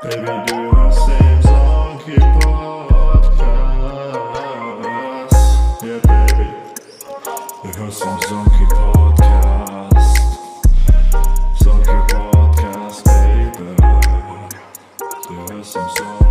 Baby, the same song, keep Podcast. Yeah, baby. Du hörst den Zonky Podcast. Zonky Podcast, baby. Du hörst den Zonky